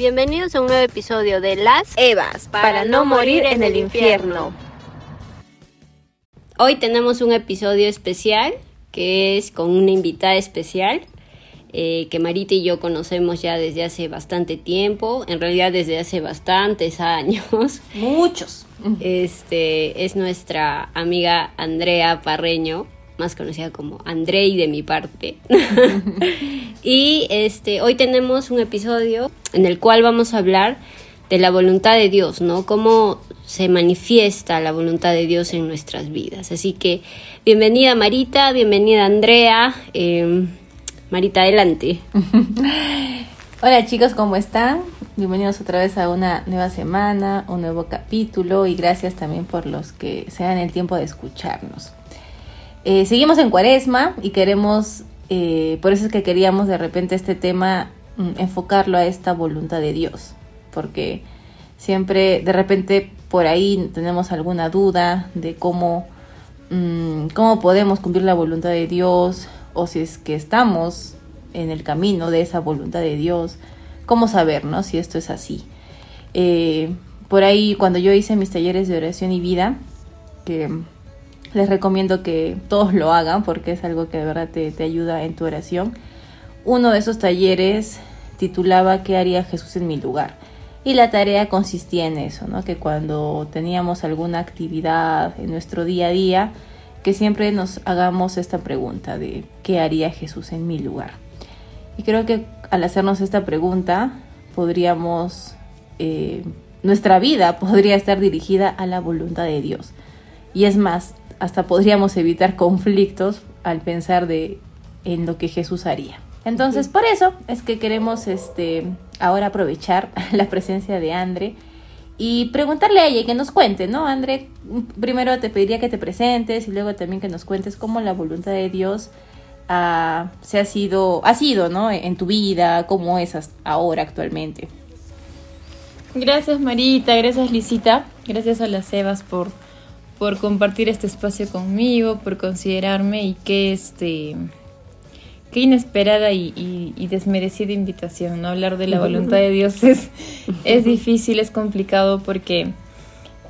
Bienvenidos a un nuevo episodio de Las Evas para, no morir en el infierno. Hoy tenemos un episodio especial que es con una invitada especial eh, que Marita y yo conocemos ya desde hace bastante tiempo, en realidad desde hace bastantes años. Muchos. Este es nuestra amiga Andrea Parreño, más conocida como Andrei de mi parte. y este hoy tenemos un episodio en el cual vamos a hablar de la voluntad de Dios, ¿no? Cómo se manifiesta la voluntad de Dios en nuestras vidas. Así que bienvenida Marita, bienvenida Andrea. Em, Marita, adelante. Hola chicos, ¿cómo están? Bienvenidos otra vez a una nueva semana, un nuevo capítulo y gracias también por los que se dan el tiempo de escucharnos. Eh, seguimos en cuaresma y queremos, eh, por eso es que queríamos de repente este tema mm, enfocarlo a esta voluntad de Dios, porque siempre de repente por ahí tenemos alguna duda de cómo, mm, cómo podemos cumplir la voluntad de Dios, o si es que estamos en el camino de esa voluntad de Dios, cómo saber, ¿no? Si esto es así. Eh, por ahí, cuando yo hice mis talleres de oración y vida, que les recomiendo que todos lo hagan porque es algo que de verdad te, te ayuda en tu oración. Uno de esos talleres titulaba ¿Qué haría Jesús en mi lugar? Y la tarea consistía en eso, ¿no? Que cuando teníamos alguna actividad en nuestro día a día, que siempre nos hagamos esta pregunta de ¿qué haría Jesús en mi lugar? Y creo que al hacernos esta pregunta podríamos, eh, nuestra vida podría estar dirigida a la voluntad de Dios. Y es más, hasta podríamos evitar conflictos al pensar de en lo que Jesús haría. Entonces, por eso es que queremos este ahora aprovechar la presencia de Andre y preguntarle a ella que nos cuente, ¿no? André, primero te pediría que te presentes y luego también que nos cuentes cómo la voluntad de Dios ha, se ha sido, ha sido, ¿no? En tu vida, cómo es ahora actualmente. Gracias Marita, gracias Lisita, gracias a las Evas por, por compartir este espacio conmigo, por considerarme y que este qué inesperada y, desmerecida invitación, ¿no? Hablar de la voluntad de Dios es, es difícil, es complicado porque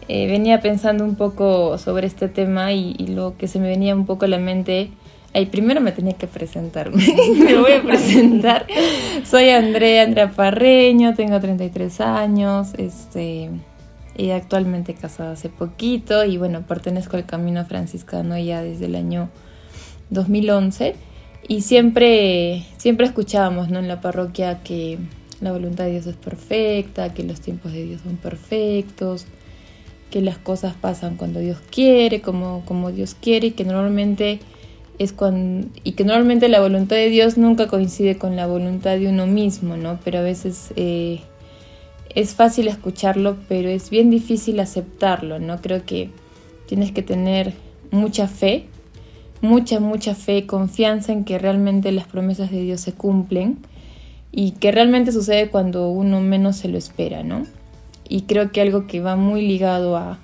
eh, venía pensando un poco sobre este tema y, lo que se me venía un poco a la mente, ay, primero me tenía que presentar, me voy a presentar. Soy Andrea, Andrea Parreño, tengo 33 años, este... Y actualmente casada hace poquito y bueno, pertenezco al camino franciscano ya desde el año 2011 y siempre, siempre escuchábamos ¿no? en la parroquia que la voluntad de Dios es perfecta, que los tiempos de Dios son perfectos, que las cosas pasan cuando Dios quiere, como, como Dios quiere, y que normalmente es cuando, y que normalmente la voluntad de Dios nunca coincide con la voluntad de uno mismo, ¿no? Pero a veces eh, es fácil escucharlo, pero es bien difícil aceptarlo, ¿no? Creo que tienes que tener mucha fe mucha, mucha fe, confianza en que realmente las promesas de Dios se cumplen y que realmente sucede cuando uno menos se lo espera, ¿no? Y creo que algo que va muy ligado a,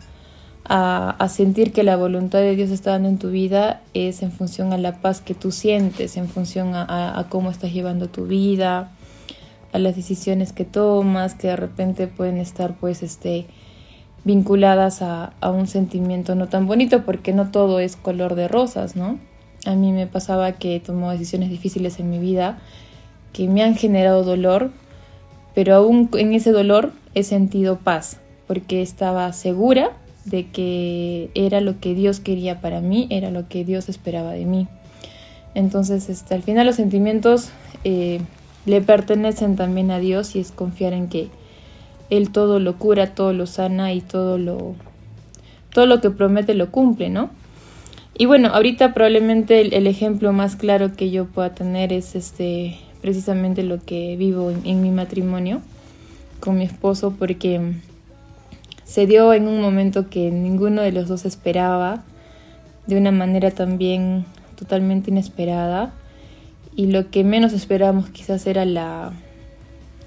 a, sentir que la voluntad de Dios está dando en tu vida es en función a la paz que tú sientes, en función a, a cómo estás llevando tu vida, a las decisiones que tomas, que de repente pueden estar pues este vinculadas a, un sentimiento no tan bonito, porque no todo es color de rosas, ¿no? A mí me pasaba que tomó decisiones difíciles en mi vida que me han generado dolor, pero aún en ese dolor he sentido paz, porque estaba segura de que era lo que Dios quería para mí, era lo que Dios esperaba de mí. Entonces, este, al final los sentimientos eh, le pertenecen también a Dios y es confiar en que él todo lo cura, todo lo sana y todo lo, todo lo que promete lo cumple, ¿no? Y bueno, ahorita probablemente el, ejemplo más claro que yo pueda tener es este precisamente lo que vivo en, mi matrimonio con mi esposo porque se dio en un momento que ninguno de los dos esperaba, de una manera también totalmente inesperada y lo que menos esperábamos quizás era la,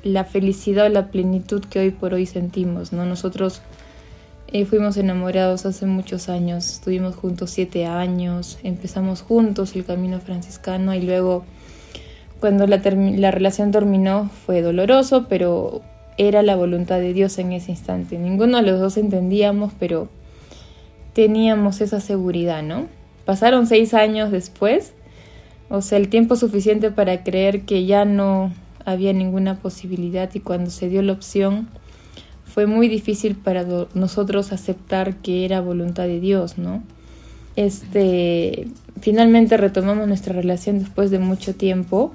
la felicidad o la plenitud que hoy por hoy sentimos, ¿no? Nosotros eh, fuimos enamorados hace muchos años, estuvimos juntos siete años, empezamos juntos el camino franciscano y luego cuando la, la relación terminó fue doloroso, pero era la voluntad de Dios en ese instante. Ninguno de los dos entendíamos, pero teníamos esa seguridad, ¿no? Pasaron seis años después, o sea, el tiempo suficiente para creer que ya no había ninguna posibilidad y cuando se dio la opción fue muy difícil para nosotros aceptar que era voluntad de Dios, ¿no? Este, finalmente retomamos nuestra relación después de mucho tiempo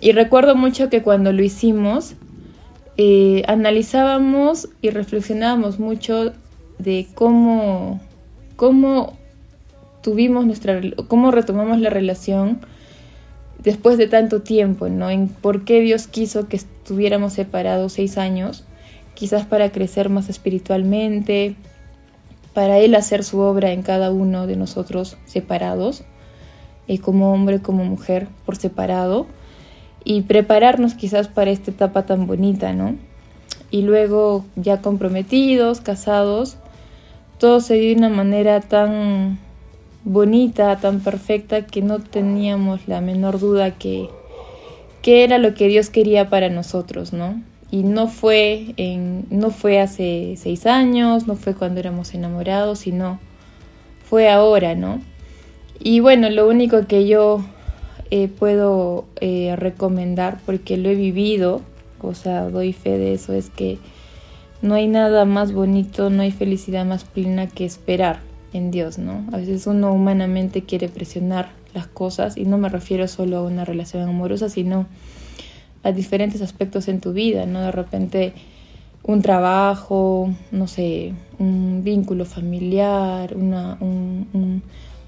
y recuerdo mucho que cuando lo hicimos eh, analizábamos y reflexionábamos mucho de cómo, cómo tuvimos nuestra, cómo retomamos la relación después de tanto tiempo, ¿no? En por qué Dios quiso que estuviéramos separados seis años, quizás para crecer más espiritualmente, para Él hacer su obra en cada uno de nosotros separados, eh, como hombre, como mujer, por separado, y prepararnos quizás para esta etapa tan bonita, ¿no? Y luego ya comprometidos, casados, todo se dio de una manera tan bonita, tan perfecta, que no teníamos la menor duda que, que era lo que Dios quería para nosotros, ¿no? Y no fue, en, no fue hace seis años, no fue cuando éramos enamorados, sino fue ahora, ¿no? Y bueno, lo único que yo eh, puedo eh, recomendar, porque lo he vivido, o sea, doy fe de eso, es que no hay nada más bonito, no hay felicidad más plena que esperar en Dios, ¿no? A veces uno humanamente quiere presionar las cosas y no me refiero solo a una relación amorosa, sino a diferentes aspectos en tu vida, ¿no? De repente un trabajo, no sé, un vínculo familiar, una,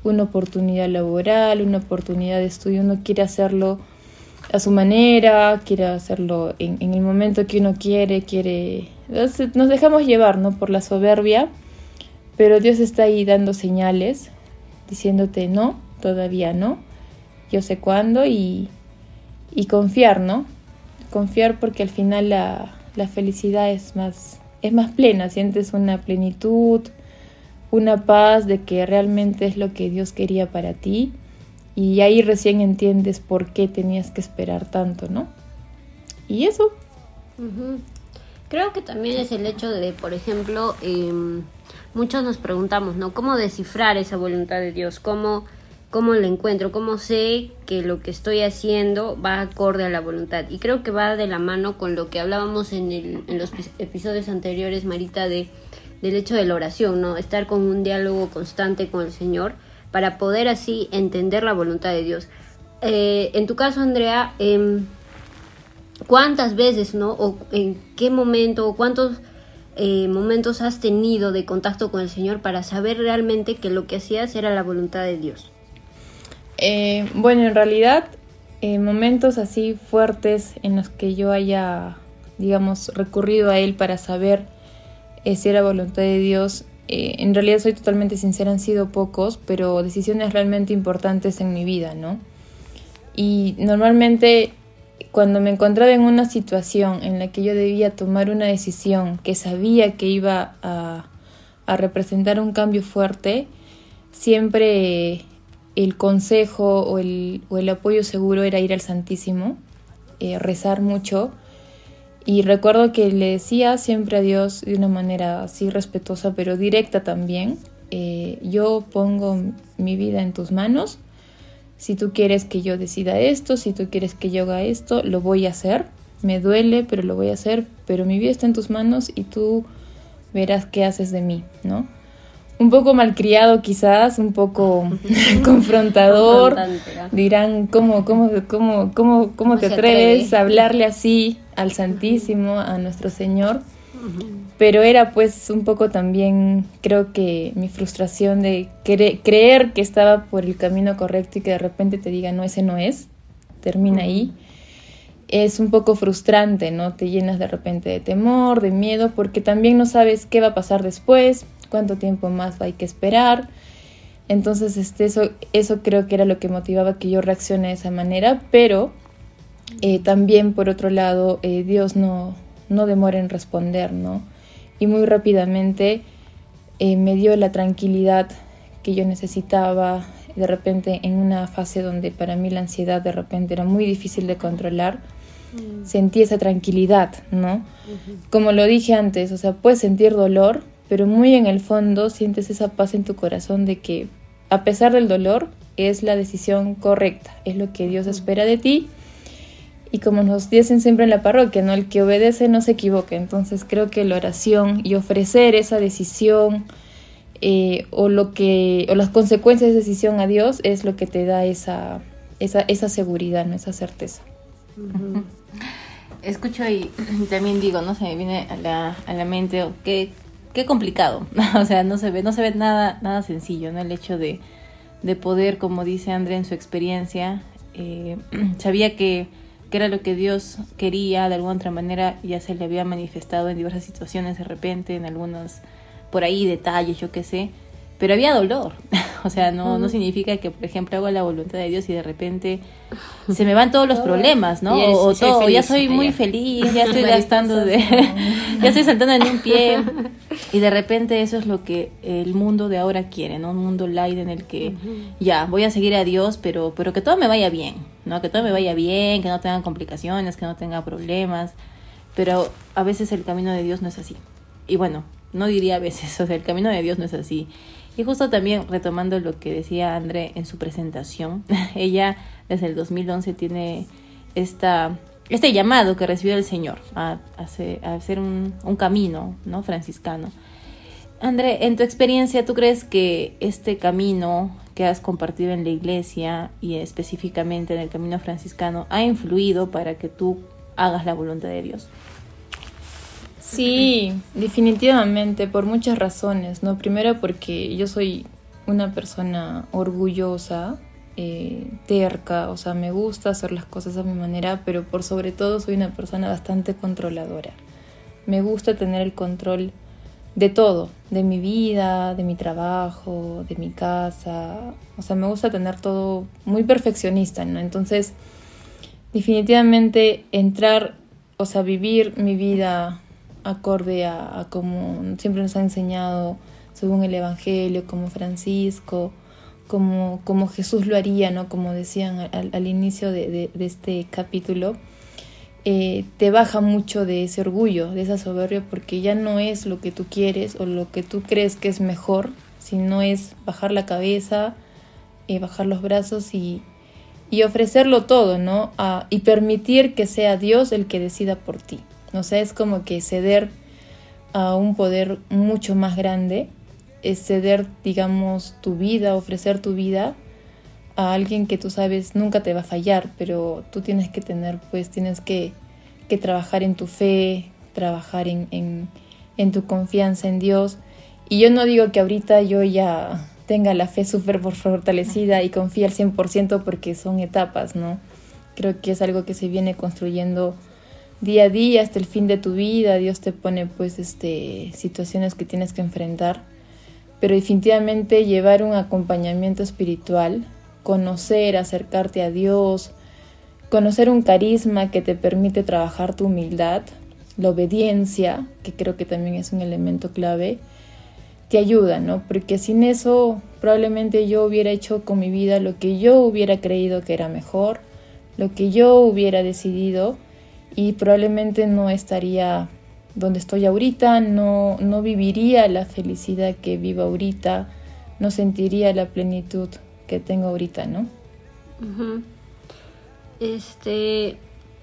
una oportunidad laboral, una oportunidad de estudio, uno quiere hacerlo a su manera, quiere hacerlo en, en el momento que uno quiere, quiere nos dejamos llevar, ¿no? Por la soberbia, pero Dios está ahí dando señales, diciéndote no, todavía no, yo sé cuándo y, y confiar, ¿no? Confiar porque al final la, la felicidad es más, es más plena, sientes una plenitud, una paz de que realmente es lo que Dios quería para ti y ahí recién entiendes por qué tenías que esperar tanto, ¿no? Y eso. Creo que también es el hecho de, por ejemplo, em, muchos nos preguntamos, ¿no? ¿Cómo descifrar esa voluntad de Dios? ¿Cómo, ¿Cómo la encuentro? ¿Cómo sé que lo que estoy haciendo va acorde a la voluntad? Y creo que va de la mano con lo que hablábamos en, el, en los episodios anteriores, Marita, de, del hecho de la oración, ¿no? Estar con un diálogo constante con el Señor para poder así entender la voluntad de Dios. Eh, en tu caso, Andrea, eh, cuántas veces, ¿no? O en qué momento, o cuántos eh, momentos has tenido de contacto con el Señor para saber realmente que lo que hacías era la voluntad de Dios. Eh, bueno, en realidad, eh, momentos así fuertes en los que yo haya, digamos, recurrido a Él para saber si era voluntad de Dios, en realidad soy totalmente sincera, han sido pocos, pero decisiones realmente importantes en mi vida, ¿no? Y normalmente cuando me encontraba en una situación en la que yo debía tomar una decisión que sabía que iba a, representar un cambio fuerte, siempre el consejo o el, apoyo seguro era ir al Santísimo, eh, rezar mucho. Y recuerdo que le decía siempre a Dios de una manera así respetuosa, pero directa también, eh, yo pongo mi vida en tus manos si tú quieres que yo decida esto, si tú quieres que yo haga esto, lo voy a hacer. Me duele, pero lo voy a hacer. Pero mi vida está en tus manos y tú verás qué haces de mí, ¿no? Un poco malcriado quizás, un poco confrontador. Dirán, ¿cómo, cómo, cómo, cómo, cómo te atreves a hablarle así al Santísimo, a nuestro Señor? Pero era pues un poco también creo que mi frustración de creer que estaba por el camino correcto y que de repente te diga no, ese no es, termina ahí, es un poco frustrante, ¿no? Te llenas de repente de temor, de miedo, porque también no sabes qué va a pasar después, cuánto tiempo más hay que esperar. Entonces, este, eso, eso creo que era lo que motivaba que yo reaccione de esa manera, pero eh, también por otro lado, eh, Dios no, no demora en responder, ¿no? Y muy rápidamente eh, me dio la tranquilidad que yo necesitaba de repente en una fase donde para mí la ansiedad de repente era muy difícil de controlar. mm. sentí esa tranquilidad, ¿no? Como lo dije antes, o sea, puedes sentir dolor, pero muy en el fondo sientes esa paz en tu corazón de que a pesar del dolor es la decisión correcta, es lo que Dios espera de ti. Y como nos dicen siempre en la parroquia, ¿no? El que obedece no se equivoca. Entonces creo que la oración y ofrecer esa decisión eh, o lo que o las consecuencias de esa decisión a Dios es lo que te da esa, esa, esa seguridad, ¿no? esa certeza. Escucho y, también digo, no se me viene a la, a la mente, oh, qué, qué complicado, o sea, no se ve, no se ve nada, nada sencillo, ¿no? El hecho de, de poder, como dice André en su experiencia, eh, sabía que, que, era lo que Dios quería, de alguna otra manera ya se le había manifestado en diversas situaciones de repente, en algunos, por ahí detalles, yo qué sé, pero había dolor. o sea, no, no significa que, por ejemplo, hago la voluntad de Dios y de repente se me van todos los problemas, ¿no? O, todo, ya soy muy feliz, ya estoy gastando de... ya estoy saltando en un pie. Y de repente eso es lo que el mundo de ahora quiere, ¿no? Un mundo light en el que ya, voy a seguir a Dios, pero, pero que todo me vaya bien, ¿no? Que todo me vaya bien, que no tenga complicaciones, que no tenga problemas. Pero a veces el camino de Dios no es así. Y bueno, no diría a veces, o sea, el camino de Dios no es así. Y justo también retomando lo que decía André en su presentación, ella desde el 2011 tiene esta, este llamado que recibió el Señor a, hacer, un, un, camino ¿no? franciscano. André, en tu experiencia, ¿tú crees que este camino que has compartido en la iglesia y específicamente en el camino franciscano ha influido para que tú hagas la voluntad de Dios? Sí, definitivamente, por muchas razones, ¿no? Primero porque yo soy una persona orgullosa, eh, terca, o sea, me gusta hacer las cosas a mi manera, pero por sobre todo soy una persona bastante controladora. Me gusta tener el control de todo, de mi vida, de mi trabajo, de mi casa, o sea, me gusta tener todo muy perfeccionista, ¿no? Entonces, definitivamente entrar, o sea, vivir mi vida acorde a, como siempre nos ha enseñado según el Evangelio, como Francisco, como, como Jesús lo haría, ¿no? Como decían al, inicio de, este capítulo, eh, te baja mucho de ese orgullo, de esa soberbia, porque ya no es lo que tú quieres o lo que tú crees que es mejor, sino es bajar la cabeza, eh, bajar los brazos y, ofrecerlo todo, ¿no? y permitir que sea Dios el que decida por ti. O sea, es como que ceder a un poder mucho más grande, es ceder, digamos, tu vida, ofrecer tu vida a alguien que tú sabes nunca te va a fallar, pero tú tienes que tener, pues tienes que, que trabajar en tu fe, trabajar en, en, en, tu confianza en Dios. Y yo no digo que ahorita yo ya tenga la fe súper fortalecida y confíe al 100% porque son etapas, ¿no? Creo que es algo que se viene construyendo día a día hasta el fin de tu vida, Dios te pone pues este situaciones que tienes que enfrentar, pero definitivamente llevar un acompañamiento espiritual, conocer, acercarte a Dios, conocer un carisma que te permite trabajar tu humildad, la obediencia, que creo que también es un elemento clave, te ayuda, ¿no? Porque sin eso probablemente yo hubiera hecho con mi vida lo que yo hubiera creído que era mejor, lo que yo hubiera decidido y probablemente no estaría donde estoy ahorita, no, no viviría la felicidad que vivo ahorita, no sentiría la plenitud que tengo ahorita, ¿no? Este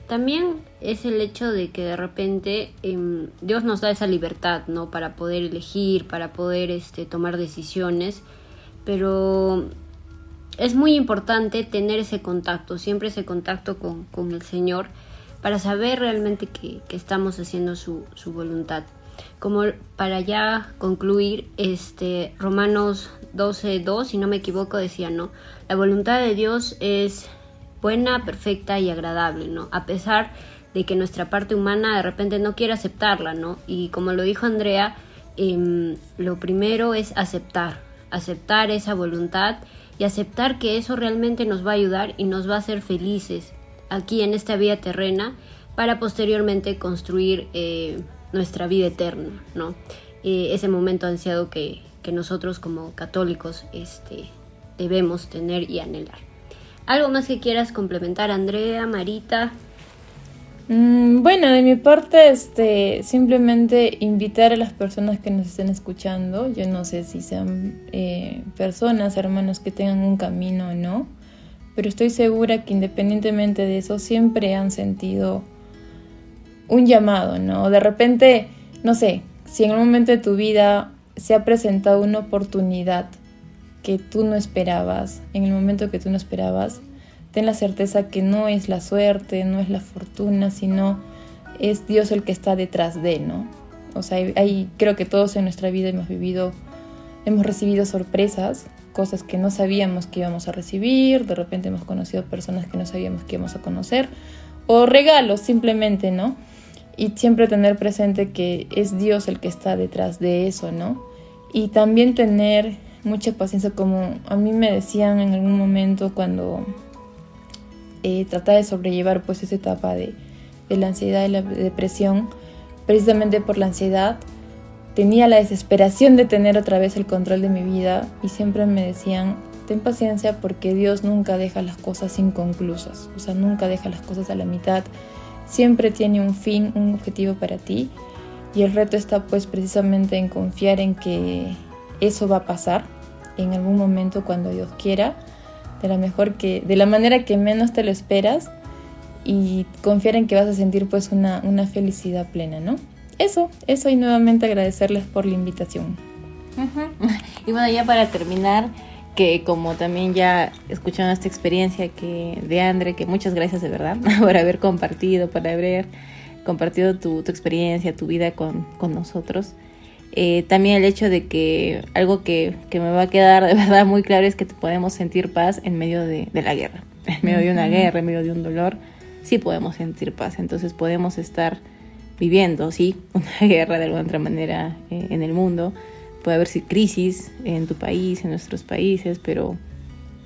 también es el hecho de que de repente em, Dios nos da esa libertad, ¿no? Para poder elegir, para poder este, tomar decisiones, pero es muy importante tener ese contacto, siempre ese contacto con, con el Señor para saber realmente que, estamos haciendo su, voluntad. Como para ya concluir, este Romanos 12.2, si no me equivoco, decía, ¿no? La voluntad de Dios es buena, perfecta y agradable, ¿no? A pesar de que nuestra parte humana de repente no quiere aceptarla, ¿no? Y como lo dijo Andrea, em, lo primero es aceptar, aceptar esa voluntad y aceptar que eso realmente nos va a ayudar y nos va a hacer felices aquí en esta vida terrena para posteriormente construir eh, nuestra vida eterna, ¿no? Eh, ese momento ansiado que, nosotros como católicos este, debemos tener y anhelar. ¿Algo más que quieras complementar, Andrea, Marita? Mm, bueno, de mi parte, este, simplemente invitar a las personas que nos estén escuchando, yo no sé si sean eh, personas, hermanos que tengan un camino o no, pero estoy segura que independientemente de eso siempre han sentido un llamado, ¿no? De repente, no sé, si en un momento de tu vida se ha presentado una oportunidad que tú no esperabas, en el momento que tú no esperabas, ten la certeza que no es la suerte, no es la fortuna, sino es Dios el que está detrás de, ¿no? O sea, ahí creo que todos en nuestra vida hemos vivido, hemos recibido sorpresas, cosas que no sabíamos que íbamos a recibir, de repente hemos conocido personas que no sabíamos que íbamos a conocer, o regalos simplemente, ¿no? Y siempre tener presente que es Dios el que está detrás de eso, ¿no? Y también tener mucha paciencia, como a mí me decían en algún momento cuando eh, tratar de sobrellevar pues esa etapa de, la ansiedad y la depresión, precisamente por la ansiedad, tenía la desesperación de tener otra vez el control de mi vida y siempre me decían, ten paciencia porque Dios nunca deja las cosas inconclusas, o sea, nunca deja las cosas a la mitad, siempre tiene un fin, un objetivo para ti y el reto está pues precisamente en confiar en que eso va a pasar en algún momento cuando Dios quiera de la mejor que, de la manera que menos te lo esperas y confiar en que vas a sentir pues una, una felicidad plena, ¿no? Eso, eso y nuevamente agradecerles por la invitación. Y bueno, ya para terminar, que como también ya escucharon esta experiencia que de Andre, que muchas gracias de verdad por haber compartido, por haber compartido tu, tu experiencia, tu vida con, con nosotros. Eh, también el hecho de que algo que, me va a quedar de verdad muy claro es que podemos sentir paz en medio de, la guerra, en medio de una guerra, en medio de un dolor, sí podemos sentir paz. Entonces podemos estar viviendo, sí, una guerra de alguna otra manera eh, en el mundo. Puede haber crisis en tu país, en nuestros países, pero,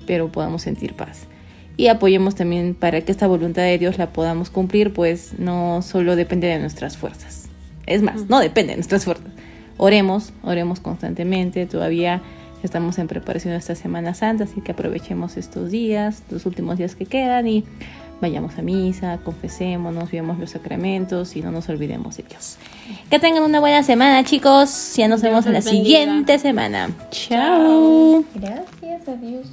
pero podemos sentir paz. Y apoyemos también para que esta voluntad de Dios la podamos cumplir, pues no solo depende de nuestras fuerzas. Es más, no depende de nuestras fuerzas oremos, oremos constantemente, todavía estamos en preparación de esta Semana Santa, así que aprovechemos estos días, los últimos días que quedan y vayamos a misa, confesémonos, vivamos los sacramentos y no nos olvidemos de Dios. Que tengan una buena semana, chicos. Ya nos vemos en la siguiente semana. Chao. Gracias, adiós.